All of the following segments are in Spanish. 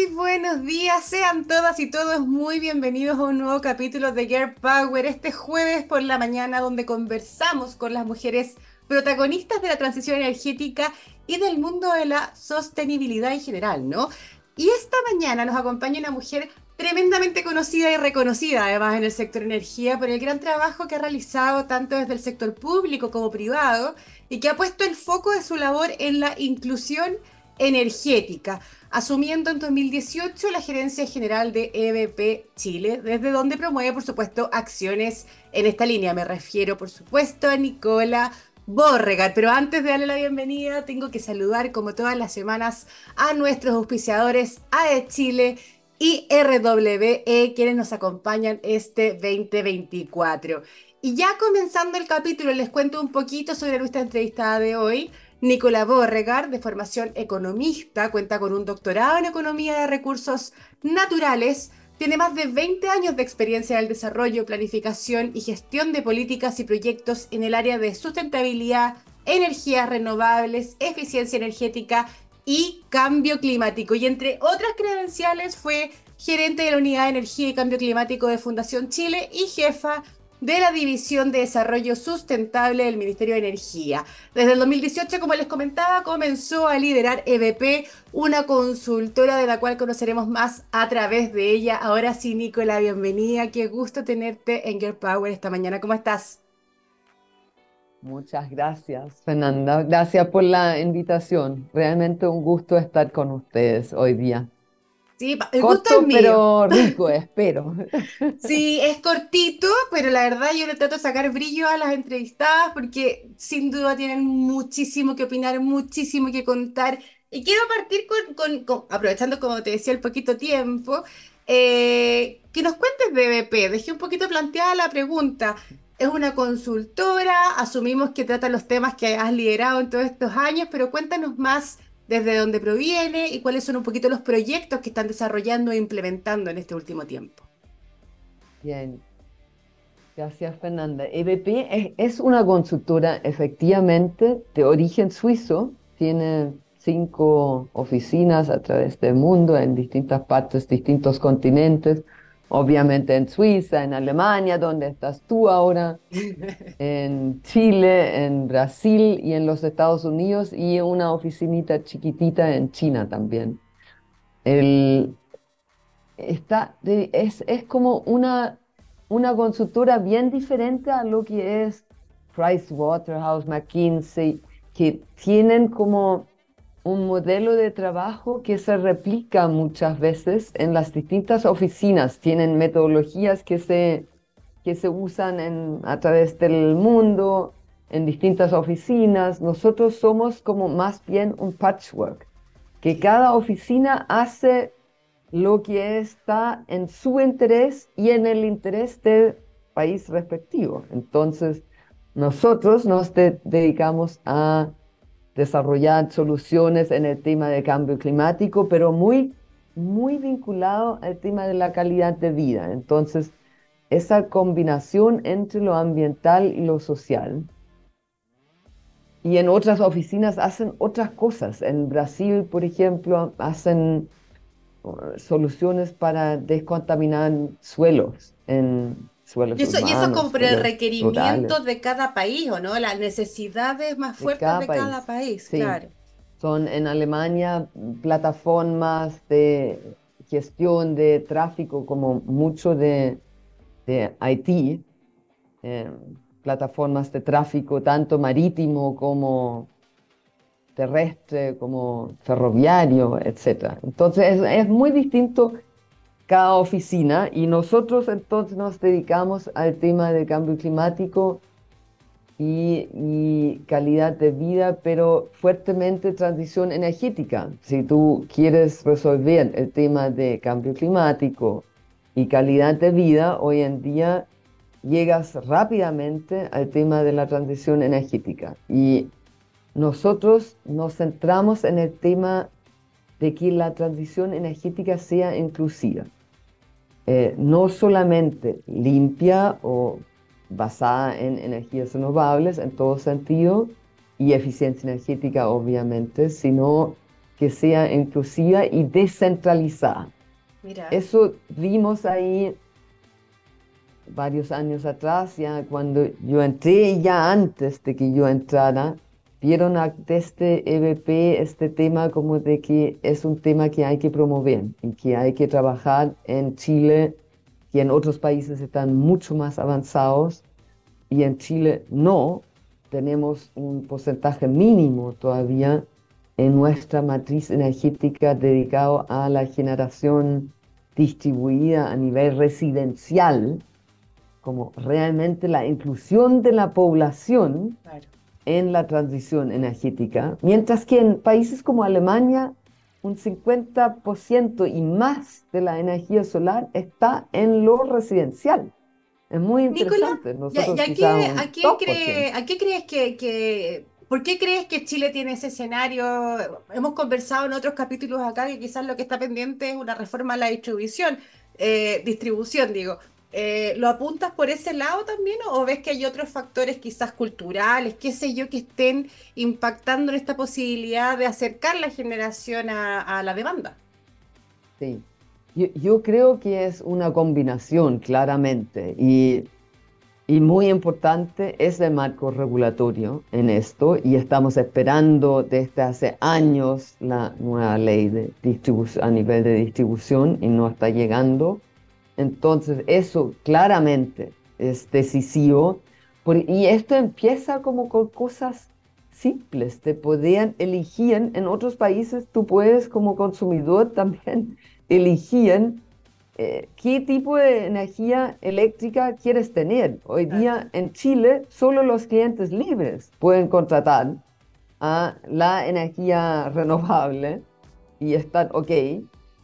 Muy buenos días, sean todas y todos muy bienvenidos a un nuevo capítulo de Girl Power este jueves por la mañana donde conversamos con las mujeres protagonistas de la transición energética y del mundo de la sostenibilidad en general, ¿no? Y esta mañana nos acompaña una mujer tremendamente conocida y reconocida además en el sector energía por el gran trabajo que ha realizado tanto desde el sector público como privado y que ha puesto el foco de su labor en la inclusión energética, asumiendo en 2018 la gerencia general de EBP Chile, desde donde promueve, por supuesto, acciones en esta línea. Me refiero, por supuesto, a Nicola Borregar. Pero antes de darle la bienvenida, tengo que saludar, como todas las semanas, a nuestros auspiciadores AE Chile y RWE, quienes nos acompañan este 2024. Y ya comenzando el capítulo, les cuento un poquito sobre nuestra entrevistada de hoy. Nicola Borregar, de formación economista, cuenta con un doctorado en economía de recursos naturales, tiene más de 20 años de experiencia en el desarrollo, planificación y gestión de políticas y proyectos en el área de sustentabilidad, energías renovables, eficiencia energética y cambio climático. Y entre otras credenciales fue gerente de la Unidad de Energía y Cambio Climático de Fundación Chile y jefa de la División de Desarrollo Sustentable del Ministerio de Energía. Desde el 2018, como les comentaba, comenzó a liderar EBP, una consultora de la cual conoceremos más a través de ella. Ahora sí, Nicola, bienvenida. Qué gusto tenerte en Girl Power esta mañana. ¿Cómo estás? Muchas gracias, Fernanda. Gracias por la invitación. Realmente un gusto estar con ustedes hoy día. Sí, el gusto es mío. pero rico, espero. Sí, es cortito, pero la verdad yo le trato de sacar brillo a las entrevistadas porque sin duda tienen muchísimo que opinar, muchísimo que contar. Y quiero partir con, aprovechando, como te decía, el poquito tiempo, eh, que nos cuentes de BP. Dejé un poquito planteada la pregunta. Es una consultora, asumimos que trata los temas que has liderado en todos estos años, pero cuéntanos más desde dónde proviene y cuáles son un poquito los proyectos que están desarrollando e implementando en este último tiempo. Bien, gracias Fernanda. EBP es, una consultora efectivamente de origen suizo, tiene cinco oficinas a través del mundo en distintas partes, distintos continentes obviamente en Suiza, en Alemania, donde estás tú ahora, en Chile, en Brasil y en los Estados Unidos y una oficinita chiquitita en China también. El, está, es, es como una, una consultora bien diferente a lo que es Price Waterhouse, McKinsey, que tienen como un modelo de trabajo que se replica muchas veces en las distintas oficinas. Tienen metodologías que se, que se usan a través del mundo, en distintas oficinas. Nosotros somos como más bien un patchwork, que cada oficina hace lo que está en su interés y en el interés del país respectivo. Entonces, nosotros nos dedicamos a desarrollar soluciones en el tema de cambio climático, pero muy, muy vinculado al tema de la calidad de vida. Entonces, esa combinación entre lo ambiental y lo social. Y en otras oficinas hacen otras cosas. En Brasil, por ejemplo, hacen uh, soluciones para descontaminar suelos y eso, y eso como por el requerimiento de cada país, ¿o no? Las necesidades más fuertes de cada, país, claro. Son en Alemania plataformas de gestión de tráfico como mucho de, de Haití, eh, plataformas de tráfico tanto marítimo como terrestre, como ferroviario, etc. Entonces es muy distinto cada oficina y nosotros entonces nos dedicamos al tema del cambio climático y, calidad de vida, pero fuertemente transición energética. Si tú quieres resolver el tema de cambio climático y calidad de vida, hoy en día llegas rápidamente al tema de la transición energética. Y nosotros nos centramos en el tema de que la transición energética sea inclusiva. Eh, no solamente limpia o basada en energías renovables en todo sentido y eficiencia energética obviamente, sino que sea inclusiva y descentralizada. Eso vimos ahí varios años atrás, ya cuando yo entré, ya antes de que yo entrara, vieron desde EBP este tema como de que es un tema que hay que promover y que hay que trabajar en Chile, que en otros países están mucho más avanzados. Y en Chile no, tenemos un porcentaje mínimo todavía en nuestra matriz energética dedicado a la generación distribuida a nivel residencial, como realmente la inclusión de la población en la transición energética, mientras que en países como Alemania un 50% y más de la energía solar está en lo residencial. Es muy interesante. ¿a, qué, crees que, por qué crees que Chile tiene ese escenario? Hemos conversado en otros capítulos acá que quizás lo que está pendiente es una reforma a la distribución, eh, distribución, digo. Eh, ¿Lo apuntas por ese lado también o ves que hay otros factores quizás culturales, qué sé yo, que estén impactando en esta posibilidad de acercar la generación a, la demanda? Sí, yo, creo que es una combinación claramente y, y muy importante es el marco regulatorio en esto y estamos esperando desde hace años la nueva ley de a nivel de distribución y no está llegando entonces, eso claramente es decisivo. y esto empieza como con cosas simples. Te podían elegir, en otros países tú puedes como consumidor también elegir eh, qué tipo de energía eléctrica quieres tener. Hoy día en Chile solo los clientes libres pueden contratar a la energía renovable y están ok,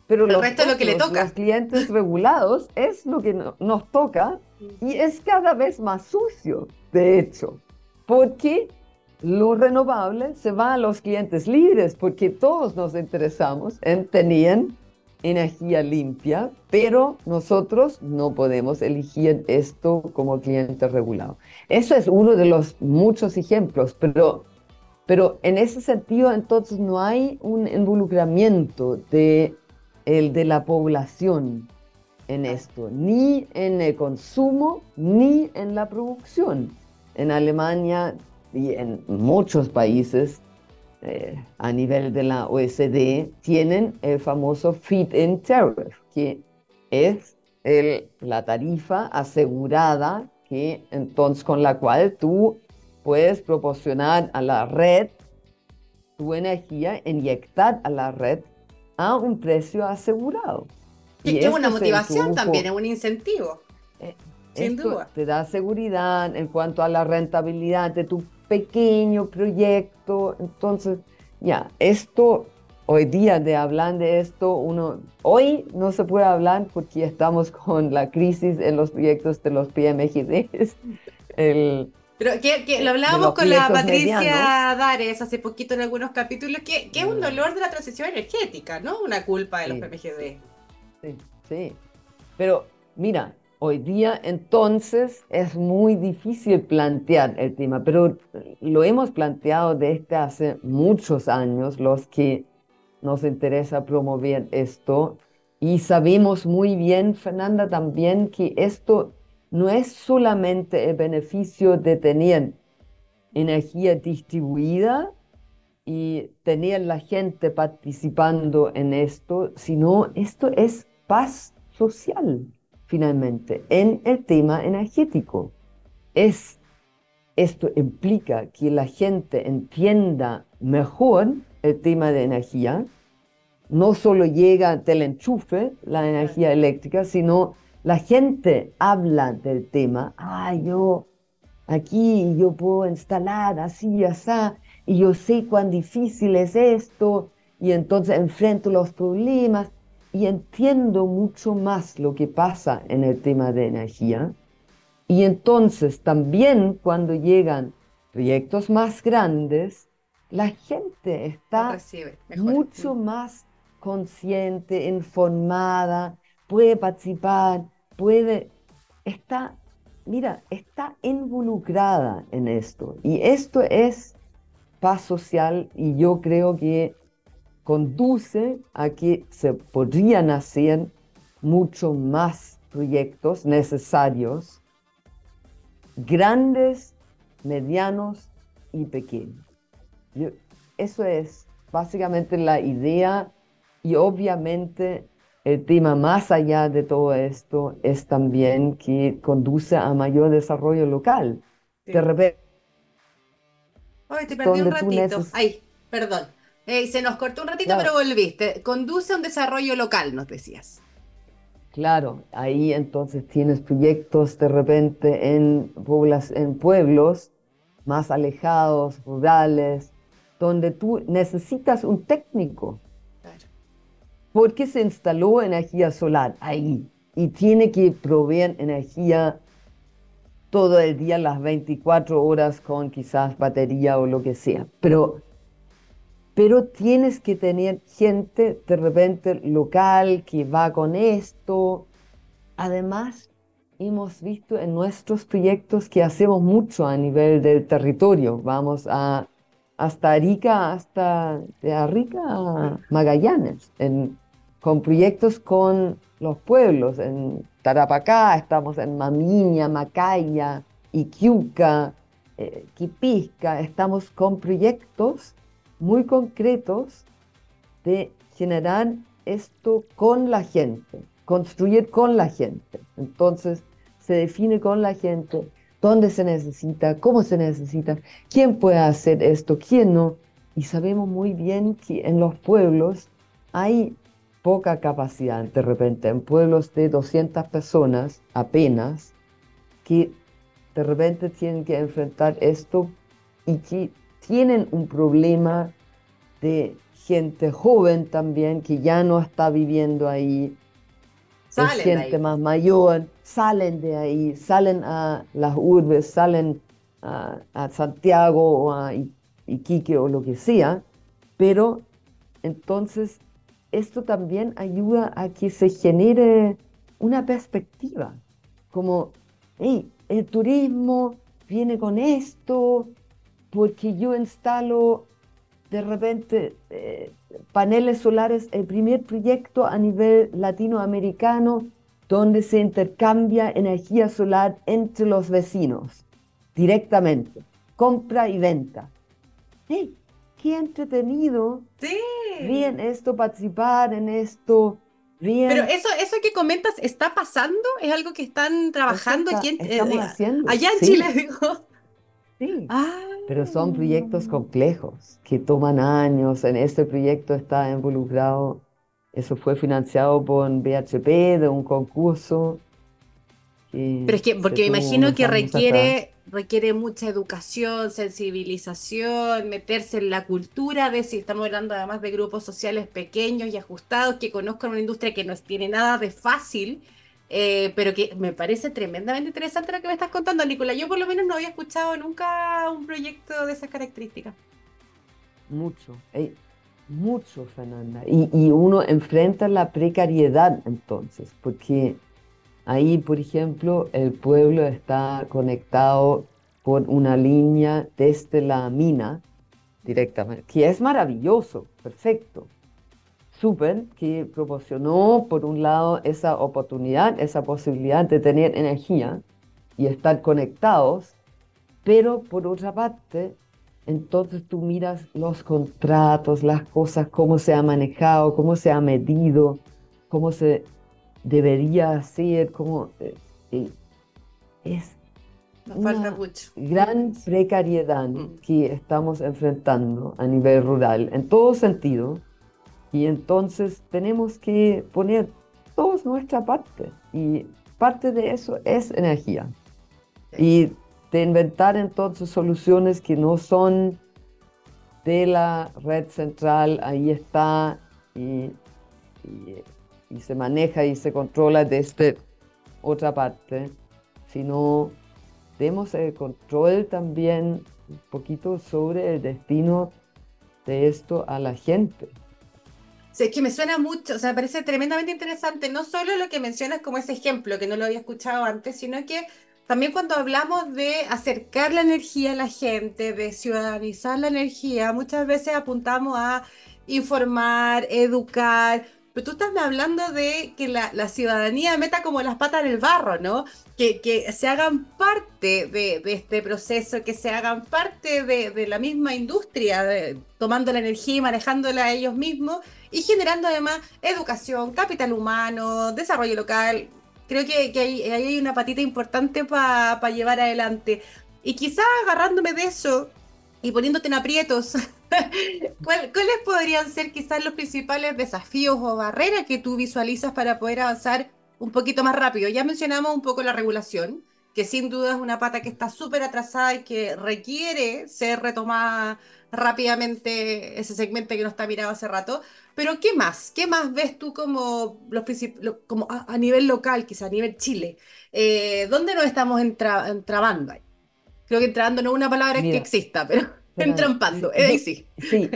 pero el resto es lo que le toca. Los clientes regulados es lo que nos toca y es cada vez más sucio, de hecho, porque lo renovable se va a los clientes libres, porque todos nos interesamos en tener energía limpia, pero nosotros no podemos elegir esto como cliente regulado. Eso es uno de los muchos ejemplos, pero, pero en ese sentido entonces no hay un involucramiento de el de la población en esto, ni en el consumo, ni en la producción. En Alemania y en muchos países eh, a nivel de la OECD tienen el famoso feed-in tariff, que es el, la tarifa asegurada que entonces con la cual tú puedes proporcionar a la red tu energía, inyectar a la red a un precio asegurado. Y, es una motivación también, es un incentivo. Eh, sin duda. Te da seguridad en cuanto a la rentabilidad de tu pequeño proyecto. Entonces, ya, esto, hoy día de hablar de esto, uno, hoy no se puede hablar porque estamos con la crisis en los proyectos de los PMGDs. El, pero que, lo hablábamos con la Patricia Dares hace poquito en algunos capítulos, que, es un mm. dolor de la transición energética, ¿no? Una culpa de los PMGD. Sí, sí. Pero mira, hoy día entonces es muy difícil plantear el tema, pero lo hemos planteado desde hace muchos años los que nos interesa promover esto y sabemos muy bien, Fernanda, también que esto no es solamente el beneficio de tener energía distribuida y tener la gente participando en esto, sino esto es paz social, finalmente, en el tema energético. Es, esto implica que la gente entienda mejor el tema de energía, no solo llega del enchufe, la energía eléctrica, sino la gente habla del tema, ah, yo aquí yo puedo instalar así y así, y yo sé cuán difícil es esto, y entonces enfrento los problemas y entiendo mucho más lo que pasa en el tema de energía. Y entonces también cuando llegan proyectos más grandes, la gente está mucho más consciente, informada, puede participar, puede, está, mira, está involucrada en esto. Y esto es paz social y yo creo que conduce a que se podrían hacer mucho más proyectos necesarios, grandes, medianos y pequeños. eso es básicamente la idea y obviamente el tema más allá de todo esto es también que conduce a mayor desarrollo local. De repente... Ay, te perdí un ratito. Ay, perdón. se nos cortó un ratito, pero volviste. Conduce a un desarrollo local, nos decías. Claro, ahí entonces tienes proyectos de repente en, en pueblos más alejados, rurales, donde tú necesitas un técnico. Porque se instaló energía solar ahí y tiene que proveer energía todo el día, las 24 horas con quizás batería o lo que sea. Pero, pero tienes que tener gente de repente local que va con esto. Además, hemos visto en nuestros proyectos que hacemos mucho a nivel del territorio. Vamos a hasta Arica, hasta de Arica a Magallanes, con proyectos con los pueblos. En Tarapacá estamos en Mamiña, Macaya, Iquiuca, eh, Quipisca. Estamos con proyectos muy concretos de generar esto con la gente, construir con la gente. Entonces, se define con la gente dónde se necesita, cómo se necesita, quién puede hacer esto, quién no. Y sabemos muy bien que en los pueblos hay poca capacidad de repente, en pueblos de 200 personas apenas, que de repente tienen que enfrentar esto y que tienen un problema de gente joven también que ya no está viviendo ahí, gente más mayor, salen de ahí, salen a las urbes, salen a, Santiago o a Iquique o lo que sea, pero entonces esto también ayuda a que se genere una perspectiva, como, hey, el turismo viene con esto, porque yo instalo de repente eh, paneles solares, el primer proyecto a nivel latinoamericano donde se intercambia energía solar entre los vecinos directamente, compra y venta. ¡Qué entretenido! Sí. Bien esto, participar en esto. Bien. Pero eso, eso que comentas, ¿está pasando? ¿Es algo que están trabajando aquí en, eh, haciendo. allá en Chile? Digo. Sí. Ah. Pero son proyectos complejos que toman años. En este proyecto está involucrado, eso fue financiado por BHP de un concurso. Pero es que, porque me imagino que requiere, requiere mucha educación, sensibilización, meterse en la cultura de si estamos hablando además de grupos sociales pequeños y ajustados que conozcan una industria que no tiene nada de fácil eh, pero que me parece tremendamente interesante lo que me estás contando, Nicolás. Yo por lo menos no había escuchado nunca un proyecto de esas características. Mucho, mucho, Fernanda. Y, y, uno enfrenta la precariedad entonces, porque ahí, por ejemplo, el pueblo está conectado por una línea desde la mina directamente, que es maravilloso, perfecto. Súper que proporcionó, por un lado, esa oportunidad, esa posibilidad de tener energía y estar conectados, pero por otra parte, entonces tú miras los contratos, las cosas, cómo se ha manejado, cómo se ha medido, cómo se debería hacer, cómo eh, eh, es una gran precariedad mm. que estamos enfrentando a nivel rural, en todo sentido, y entonces tenemos que poner todos nuestra parte. Y parte de eso es energía. Y de inventar entonces soluciones que no son de la red central, ahí está, y, y, se maneja y se controla desde otra parte, sino demos el control también un poquito sobre el destino de esto a la gente. Es que me suena mucho, o sea, me parece tremendamente interesante, no solo lo que mencionas como ese ejemplo, que no lo había escuchado antes, sino que también cuando hablamos de acercar la energía a la gente, de ciudadanizar la energía, muchas veces apuntamos a informar, educar, pero tú estás hablando de que la, ciudadanía meta como las patas en el barro, ¿no? Que, que se hagan parte de, este proceso, que se hagan parte de, la misma industria, tomando la energía y manejándola ellos mismos y generando además educación, capital humano, desarrollo local. Creo que, ahí, hay una patita importante para llevar adelante. Y quizás agarrándome de eso y poniéndote en aprietos ¿Cuáles podrían ser quizás los principales desafíos o barreras que tú visualizas para poder avanzar un poquito más rápido? Ya mencionamos un poco la regulación, que sin duda es una pata que está súper atrasada y que requiere ser retomada rápidamente ese segmento que no está mirado hace rato. Pero ¿qué más? ¿Qué más ves tú como, los como a, nivel local, quizás a nivel Chile? Eh, ¿Dónde nos estamos entrabando ahí? Creo que entrando no es una palabra que exista, pero... Entrampando, eh, sí. Sí,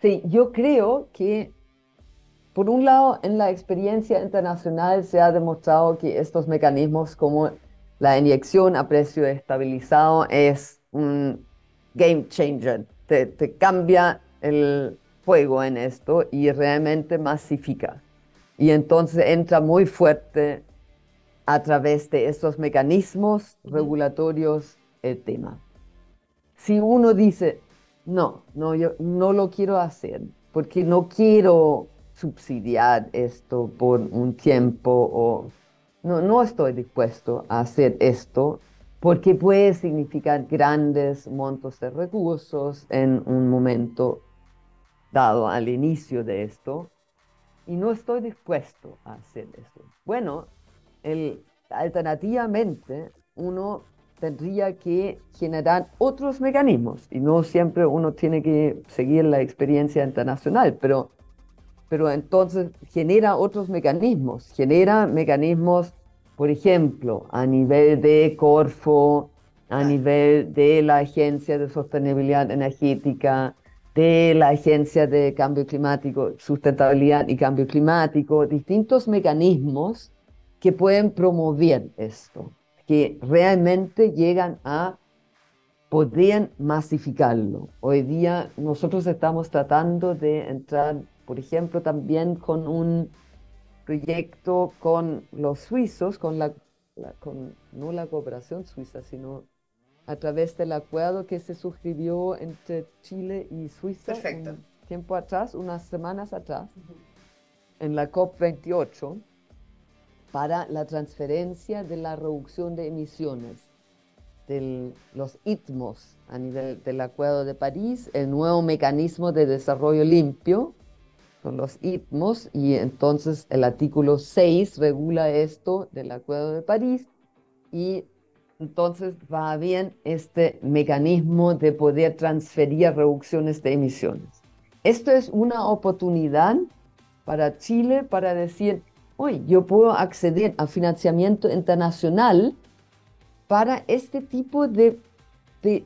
sí, yo creo que, por un lado, en la experiencia internacional se ha demostrado que estos mecanismos como la inyección a precio estabilizado es un game changer, te, te cambia el juego en esto y realmente masifica. Y entonces entra muy fuerte a través de estos mecanismos regulatorios el tema si uno dice, no, no, yo no lo quiero hacer, porque no quiero subsidiar esto por un tiempo o no, no estoy dispuesto a hacer esto porque puede significar grandes montos de recursos en un momento dado al inicio de esto y no estoy dispuesto a hacer eso. Bueno, el, alternativamente uno tendría que generar otros mecanismos. Y no siempre uno tiene que seguir la experiencia internacional, pero, pero entonces genera otros mecanismos, genera mecanismos, por ejemplo, a nivel de Corfo, a nivel de la Agencia de Sostenibilidad Energética, de la Agencia de Cambio Climático, Sustentabilidad y Cambio Climático, distintos mecanismos que pueden promover esto que realmente llegan a poder masificarlo. Hoy día nosotros estamos tratando de entrar, por ejemplo, también con un proyecto con los suizos, con la, con, no la cooperación suiza, sino a través del acuerdo que se suscribió entre Chile y Suiza un tiempo atrás, unas semanas atrás, en la COP28 para la transferencia de la reducción de emisiones de los ITMOS a nivel del Acuerdo de París, el nuevo mecanismo de desarrollo limpio, son los ITMOS, y entonces el artículo 6 regula esto del Acuerdo de París, y entonces va bien este mecanismo de poder transferir reducciones de emisiones. Esto es una oportunidad para Chile para decir, hoy yo puedo acceder a financiamiento internacional para este tipo de,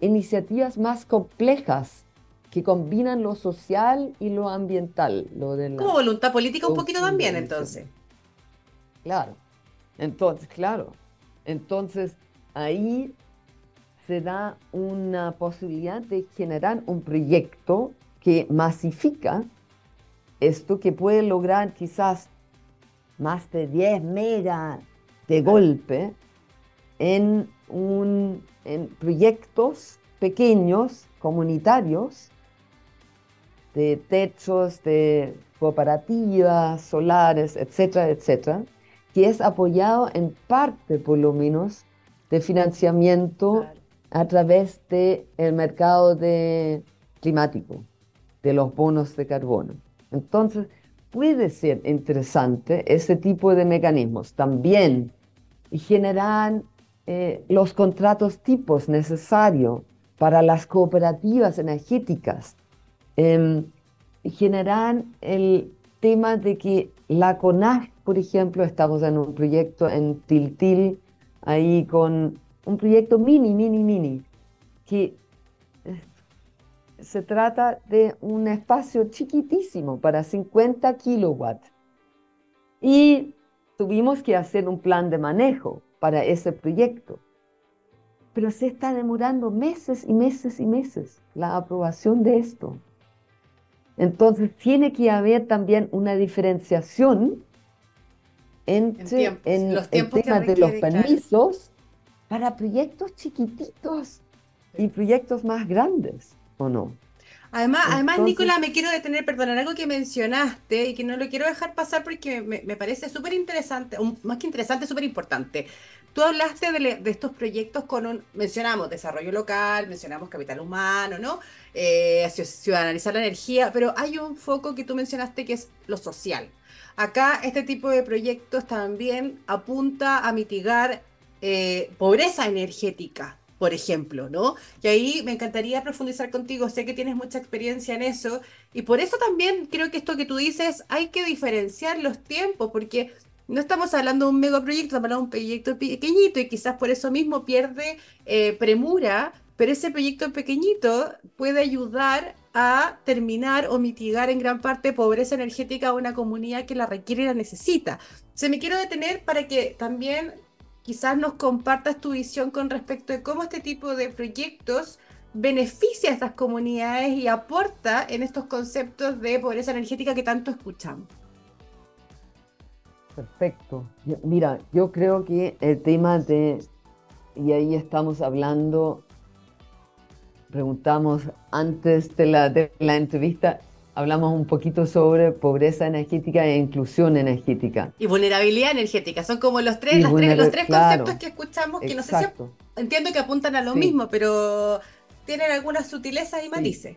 iniciativas más complejas que combinan lo social y lo ambiental. Lo de Como voluntad política un poquito también, entonces. Claro, entonces, claro. Entonces, ahí se da una posibilidad de generar un proyecto que masifica esto que puede lograr quizás más de 10 megas de golpe en, un, en proyectos pequeños, comunitarios, de techos, de cooperativas, solares, etcétera, etcétera, que es apoyado en parte, por lo menos, de financiamiento a través del el mercado de climático, de los bonos de carbono. Entonces, puede ser interesante ese tipo de mecanismos. También generan eh, los contratos tipos necesarios para las cooperativas energéticas. Eh, generan el tema de que la CONAG, por ejemplo, estamos en un proyecto en Tiltil, ahí con un proyecto mini, mini, mini, que se trata de un espacio chiquitísimo para 50 kilowatts. Y tuvimos que hacer un plan de manejo para ese proyecto. Pero se está demorando meses y meses y meses la aprobación de esto. Entonces tiene que haber también una diferenciación entre en los el tema de los permisos para proyectos chiquititos y proyectos más grandes, ¿o no? Además, además, Nicolás, me quiero detener, perdonar algo que mencionaste y que no lo quiero dejar pasar porque me, parece súper interesante, más que interesante, súper importante. Tú hablaste de, estos proyectos con un, mencionamos desarrollo local, mencionamos capital humano, ¿no? Eh, ciudadanizar la energía, pero hay un foco que tú mencionaste que es lo social. Acá este tipo de proyectos también apunta a mitigar eh, pobreza energética, por ejemplo, ¿no? Y ahí me encantaría profundizar contigo, sé que tienes mucha experiencia en eso, y por eso también creo que esto que tú dices, hay que diferenciar los tiempos, porque no estamos hablando de un megaproyecto, estamos hablando de un proyecto pequeñito y quizás por eso mismo pierde eh, premura, pero ese proyecto pequeñito puede ayudar a terminar o mitigar en gran parte pobreza energética a una comunidad que la requiere y la necesita. Se me quiero detener para que también quizás nos compartas tu visión con respecto de cómo este tipo de proyectos beneficia a estas comunidades y aporta en estos conceptos de pobreza energética que tanto escuchamos. Perfecto. Mira, yo creo que el tema de, y ahí estamos hablando, preguntamos antes de la, de la entrevista, hablamos un poquito sobre pobreza energética e inclusión energética. Y vulnerabilidad energética, son como los tres, los tres conceptos que escuchamos, que no sé si entiendo que apuntan a lo mismo, pero tienen algunas sutilezas y matices.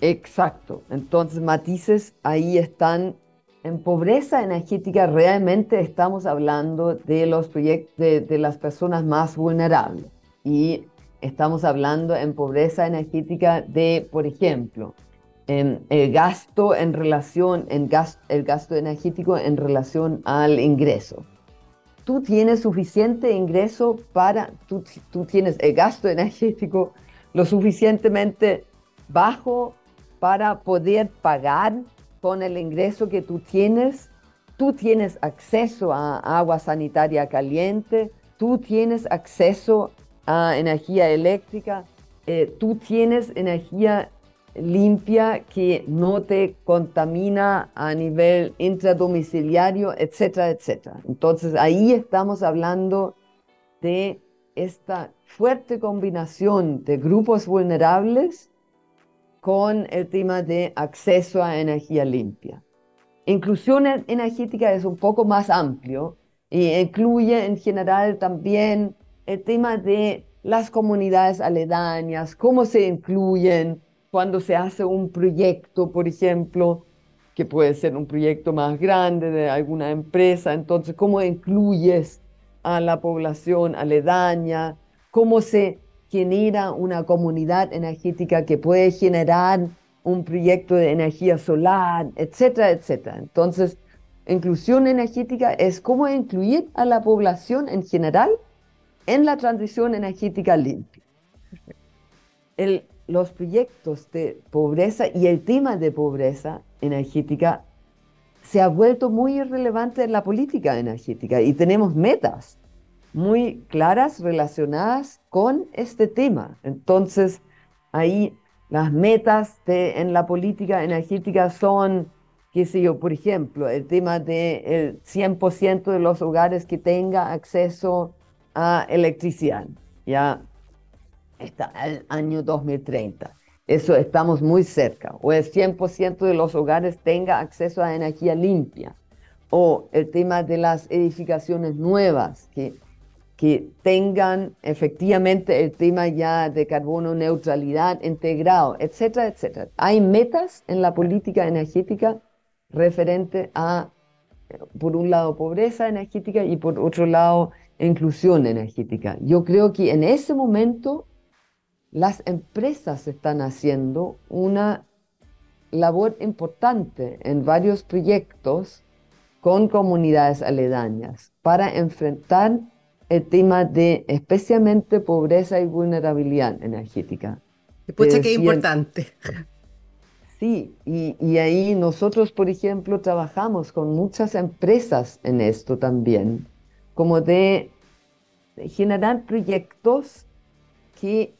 Exacto, entonces matices ahí están. En pobreza energética realmente estamos hablando de los proyectos de, de las personas más vulnerables y estamos hablando en pobreza energética de, por ejemplo, el gasto en relación, en el gasto energético en relación al ingreso. Tú tienes suficiente ingreso para, tú, tú tienes el gasto energético lo suficientemente bajo para poder pagar con el ingreso que tú tienes. Tú tienes acceso a agua sanitaria caliente, tú tienes acceso a energía eléctrica, eh, tú tienes energía limpia que no te contamina a nivel intradomiciliario, etcétera, etcétera. Entonces ahí estamos hablando de esta fuerte combinación de grupos vulnerables con el tema de acceso a energía limpia. Inclusión energética es un poco más amplio y incluye en general también el tema de las comunidades aledañas, cómo se incluyen, cuando se hace un proyecto, por ejemplo, que puede ser un proyecto más grande de alguna empresa, entonces, ¿cómo incluyes a la población aledaña? ¿Cómo se genera una comunidad energética que puede generar un proyecto de energía solar, etcétera, etcétera? Entonces, inclusión energética es cómo incluir a la población en general en la transición energética limpia. El, los proyectos de pobreza y el tema de pobreza energética se ha vuelto muy irrelevante en la política energética y tenemos metas muy claras relacionadas con este tema. Entonces, ahí las metas en la política energética son, qué sé yo, por ejemplo, el tema del 100% de los hogares que tenga acceso a electricidad. Ya está al año 2030. Eso estamos muy cerca. O el 100% de los hogares tenga acceso a energía limpia. O el tema de las edificaciones nuevas, que, que tengan efectivamente el tema ya de carbono neutralidad integrado, etcétera, etcétera. Hay metas en la política energética referente a, por un lado, pobreza energética y por otro lado, inclusión energética. Yo creo que en ese momento las empresas están haciendo una labor importante en varios proyectos con comunidades aledañas para enfrentar el tema de especialmente pobreza y vulnerabilidad energética. Después que es importante. Sí, y, y, ahí nosotros, por ejemplo, trabajamos con muchas empresas en esto también, como de generar proyectos que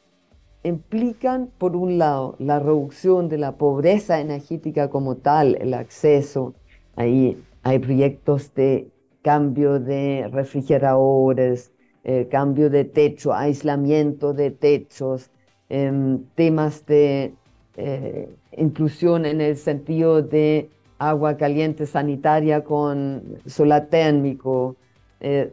implican, por un lado, la reducción de la pobreza energética como tal, el acceso, ahí hay proyectos de cambio de refrigeradores, eh, cambio de techo, aislamiento de techos, em, temas de eh, inclusión en el sentido de agua caliente sanitaria con solar térmico, eh,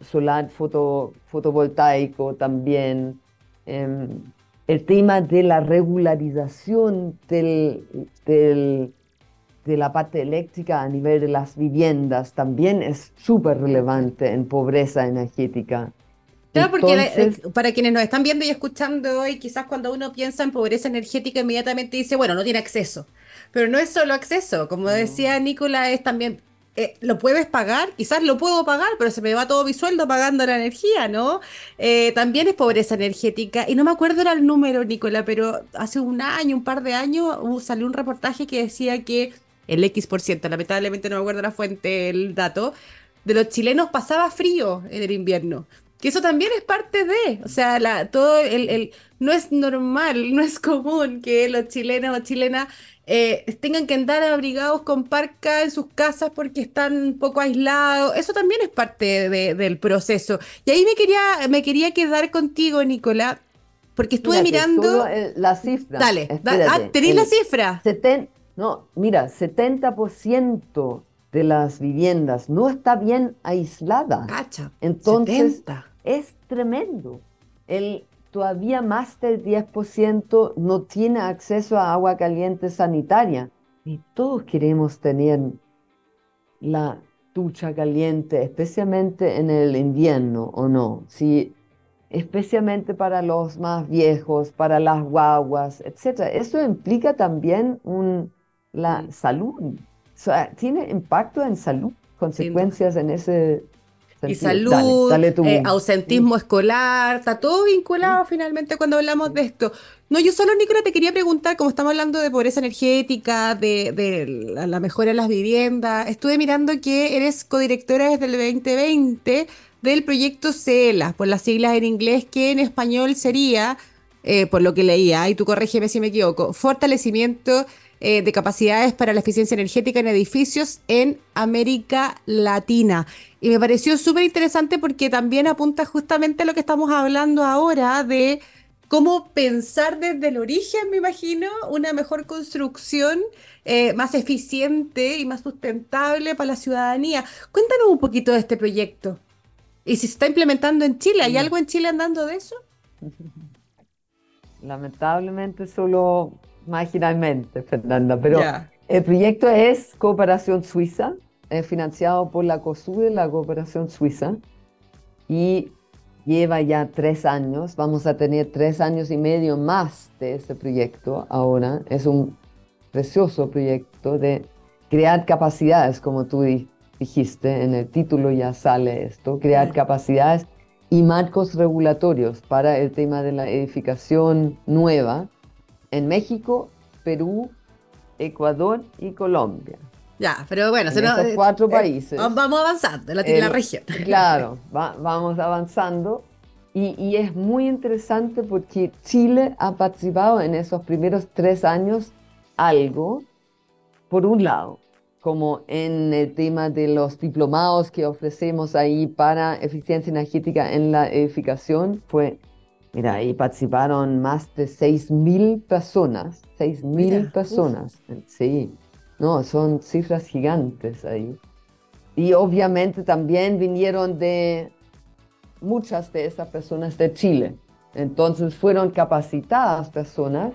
solar fotovoltaico también. Em, el tema de la regularización del, de la parte eléctrica a nivel de las viviendas también es súper relevante en pobreza energética. Claro, porque eh, para quienes nos están viendo y escuchando hoy, quizás cuando uno piensa en pobreza energética, inmediatamente dice, bueno, no tiene acceso. Pero no es solo acceso, como decía Nicola, es también, eh, lo puedes pagar, quizás lo puedo pagar, pero se me va todo mi sueldo pagando la energía, ¿no? Eh, también es pobreza energética. Y no me acuerdo el número, Nicola, pero hace un año, un par de años, uh, salió un reportaje que decía que el X por ciento, lamentablemente no me acuerdo la fuente, el dato, de los chilenos pasaba frío en el invierno. Que eso también es parte de, o sea, la, todo el, no es normal, no es común que los chilenos o chilenas eh, tengan que andar abrigados con parca en sus casas porque están un poco aislados. Eso también es parte del proceso. Y ahí me quería, me quería quedar contigo, Nicolás, porque estuve mirando. la cifra. Dale, ah, ¿tenéis la cifra? no, mira, 70% de las viviendas no está bien aislada. Cacha, Entonces, es tremendo. El, todavía más del 10% no tiene acceso a agua caliente sanitaria. Y todos queremos tener la ducha caliente, especialmente en el invierno, ¿o no? Si, especialmente para los más viejos, para las guaguas, etc. Eso implica también un, la salud. tiene impacto en salud, consecuencias en ese y salud, eh, ausentismo escolar, está todo vinculado finalmente cuando hablamos de esto. No, yo solo, Nicola, te quería preguntar, como estamos hablando de pobreza energética, de, la, mejora de las viviendas, estuve mirando que eres codirectora desde el 2020 del proyecto CELA, por las siglas en inglés, que en español sería, eh, por lo que leía, y tú corrígeme si me equivoco, fortalecimiento eh, de capacidades para la eficiencia energética en edificios en América Latina. Y me pareció súper interesante porque también apunta justamente a lo que estamos hablando ahora de cómo pensar desde el origen, me imagino, una mejor construcción eh, más eficiente y más sustentable para la ciudadanía. Cuéntanos un poquito de este proyecto. Y si se está implementando en Chile, ¿hay algo en Chile andando de eso? Lamentablemente solo marginalmente, Fernanda, pero el proyecto es cooperación suiza, financiado por la COSUDE, la cooperación suiza, y lleva ya tres años, vamos a tener tres años y medio más de este proyecto ahora. Es un precioso proyecto de crear capacidades, como tú dijiste, en el título ya sale esto, crear capacidades y marcos regulatorios para el tema de la edificación nueva en México, Perú, Ecuador y Colombia. Ya, pero bueno, en esos cuatro eh, países. vamos avanzando la, la región. Claro, vamos avanzando. Y, y, es muy interesante porque Chile ha participado en esos primeros tres años algo, por un lado, como en el tema de los diplomados que ofrecemos ahí para eficiencia energética en la edificación, fue Mira, ahí participaron más de 6.000 personas, 6.000 personas, sí, no, son cifras gigantes ahí. Y obviamente también vinieron de muchas de esas personas de Chile. Entonces fueron capacitadas personas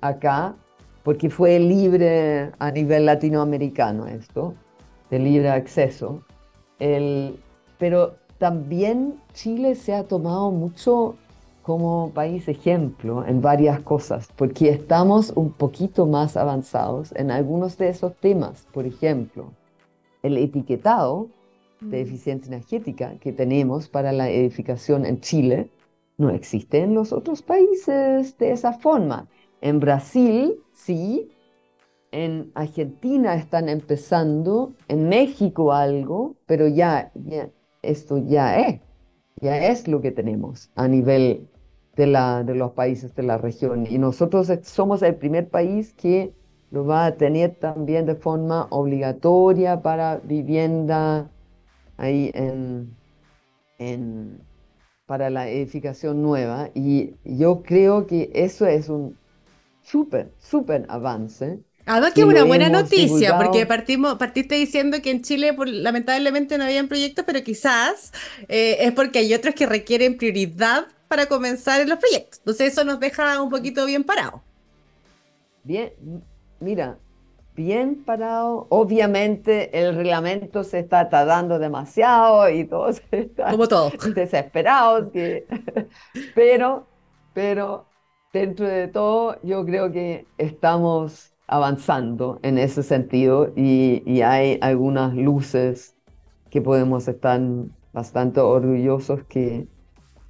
acá, porque fue libre a nivel latinoamericano esto, de libre acceso. El, pero también Chile se ha tomado mucho como país ejemplo en varias cosas, porque estamos un poquito más avanzados en algunos de esos temas. Por ejemplo, el etiquetado de mm. eficiencia energética que tenemos para la edificación en Chile no existe en los otros países de esa forma. En Brasil sí, en Argentina están empezando, en México algo, pero ya, ya esto ya es, ya es lo que tenemos a nivel de, la, de los países de la región. Y nosotros somos el primer país que lo va a tener también de forma obligatoria para vivienda ahí en, en, para la edificación nueva. Y yo creo que eso es un súper, súper avance. Además que es una buena noticia, porque partimos, partiste diciendo que en Chile lamentablemente no habían proyectos, pero quizás eh, es porque hay otros que requieren prioridad para comenzar en los proyectos. Entonces eso nos deja un poquito bien parados. Bien, mira, bien parado. Obviamente el reglamento se está tardando demasiado y todos están Como todo. desesperados. pero, pero dentro de todo yo creo que estamos avanzando en ese sentido y, hay algunas luces que podemos estar bastante orgullosos que,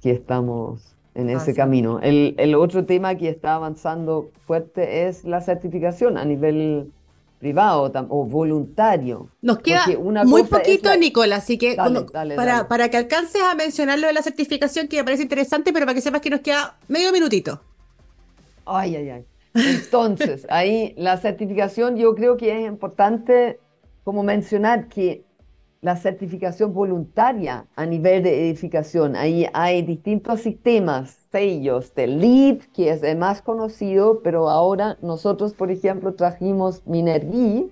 que estamos en ese camino. El, el, otro tema que está avanzando fuerte es la certificación a nivel privado o voluntario. Nos queda muy poquito, Nicolás, así que para, para que alcances a mencionar lo de la certificación, que me parece interesante, pero para que sepas que nos queda medio minutito. Ay, ay, ay. Entonces, ahí la certificación, yo creo que es importante como mencionar que la certificación voluntaria a nivel de edificación, ahí hay distintos sistemas, sellos de LEED, que es el más conocido, pero ahora nosotros, por ejemplo, trajimos Minergie,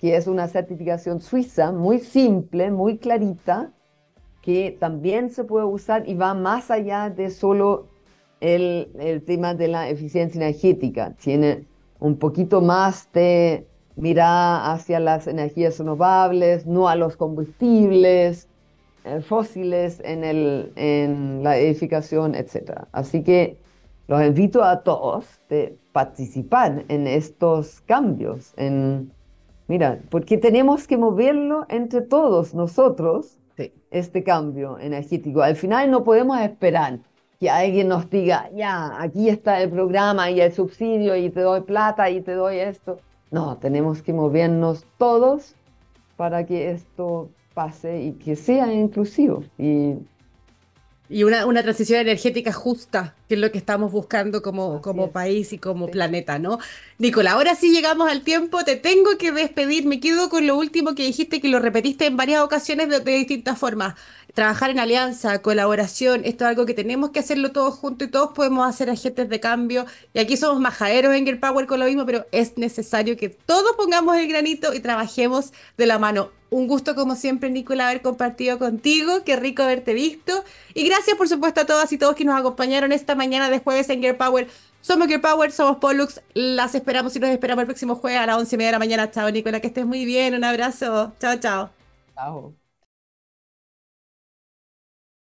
que es una certificación suiza muy simple, muy clarita, que también se puede usar y va más allá de solo el, tema de la eficiencia energética. Tiene un poquito más de mirada hacia las energías renovables, no a los combustibles eh, fósiles en, el, en la edificación, etc. Así que los invito a todos de participar en estos cambios. En, mira, porque tenemos que moverlo entre todos nosotros, este cambio energético. Al final no podemos esperar que alguien nos diga, ya, aquí está el programa y el subsidio y te doy plata y te doy esto. No, tenemos que movernos todos para que esto pase y que sea inclusivo. Y y una, una, transición energética justa, que es lo que estamos buscando como, como país y como planeta, ¿no? Nicola, ahora sí llegamos al tiempo, te tengo que despedir, me quedo con lo último que dijiste, que lo repetiste en varias ocasiones de, distintas formas. Trabajar en alianza, colaboración, esto es algo que tenemos que hacerlo todos juntos y todos podemos hacer agentes de cambio. Y aquí somos majaderos en Girl Power con lo mismo, pero es necesario que todos pongamos el granito y trabajemos de la mano. Un gusto como siempre, Nicola, haber compartido contigo. Qué rico haberte visto. Y gracias, por supuesto, a todas y todos que nos acompañaron esta mañana de jueves en Gear Power. Somos Gear Power, somos Pollux. Las esperamos y nos esperamos el próximo jueves a las once y media de la mañana. Chao, Nicola, que estés muy bien. Un abrazo. Chao, chao. Chao.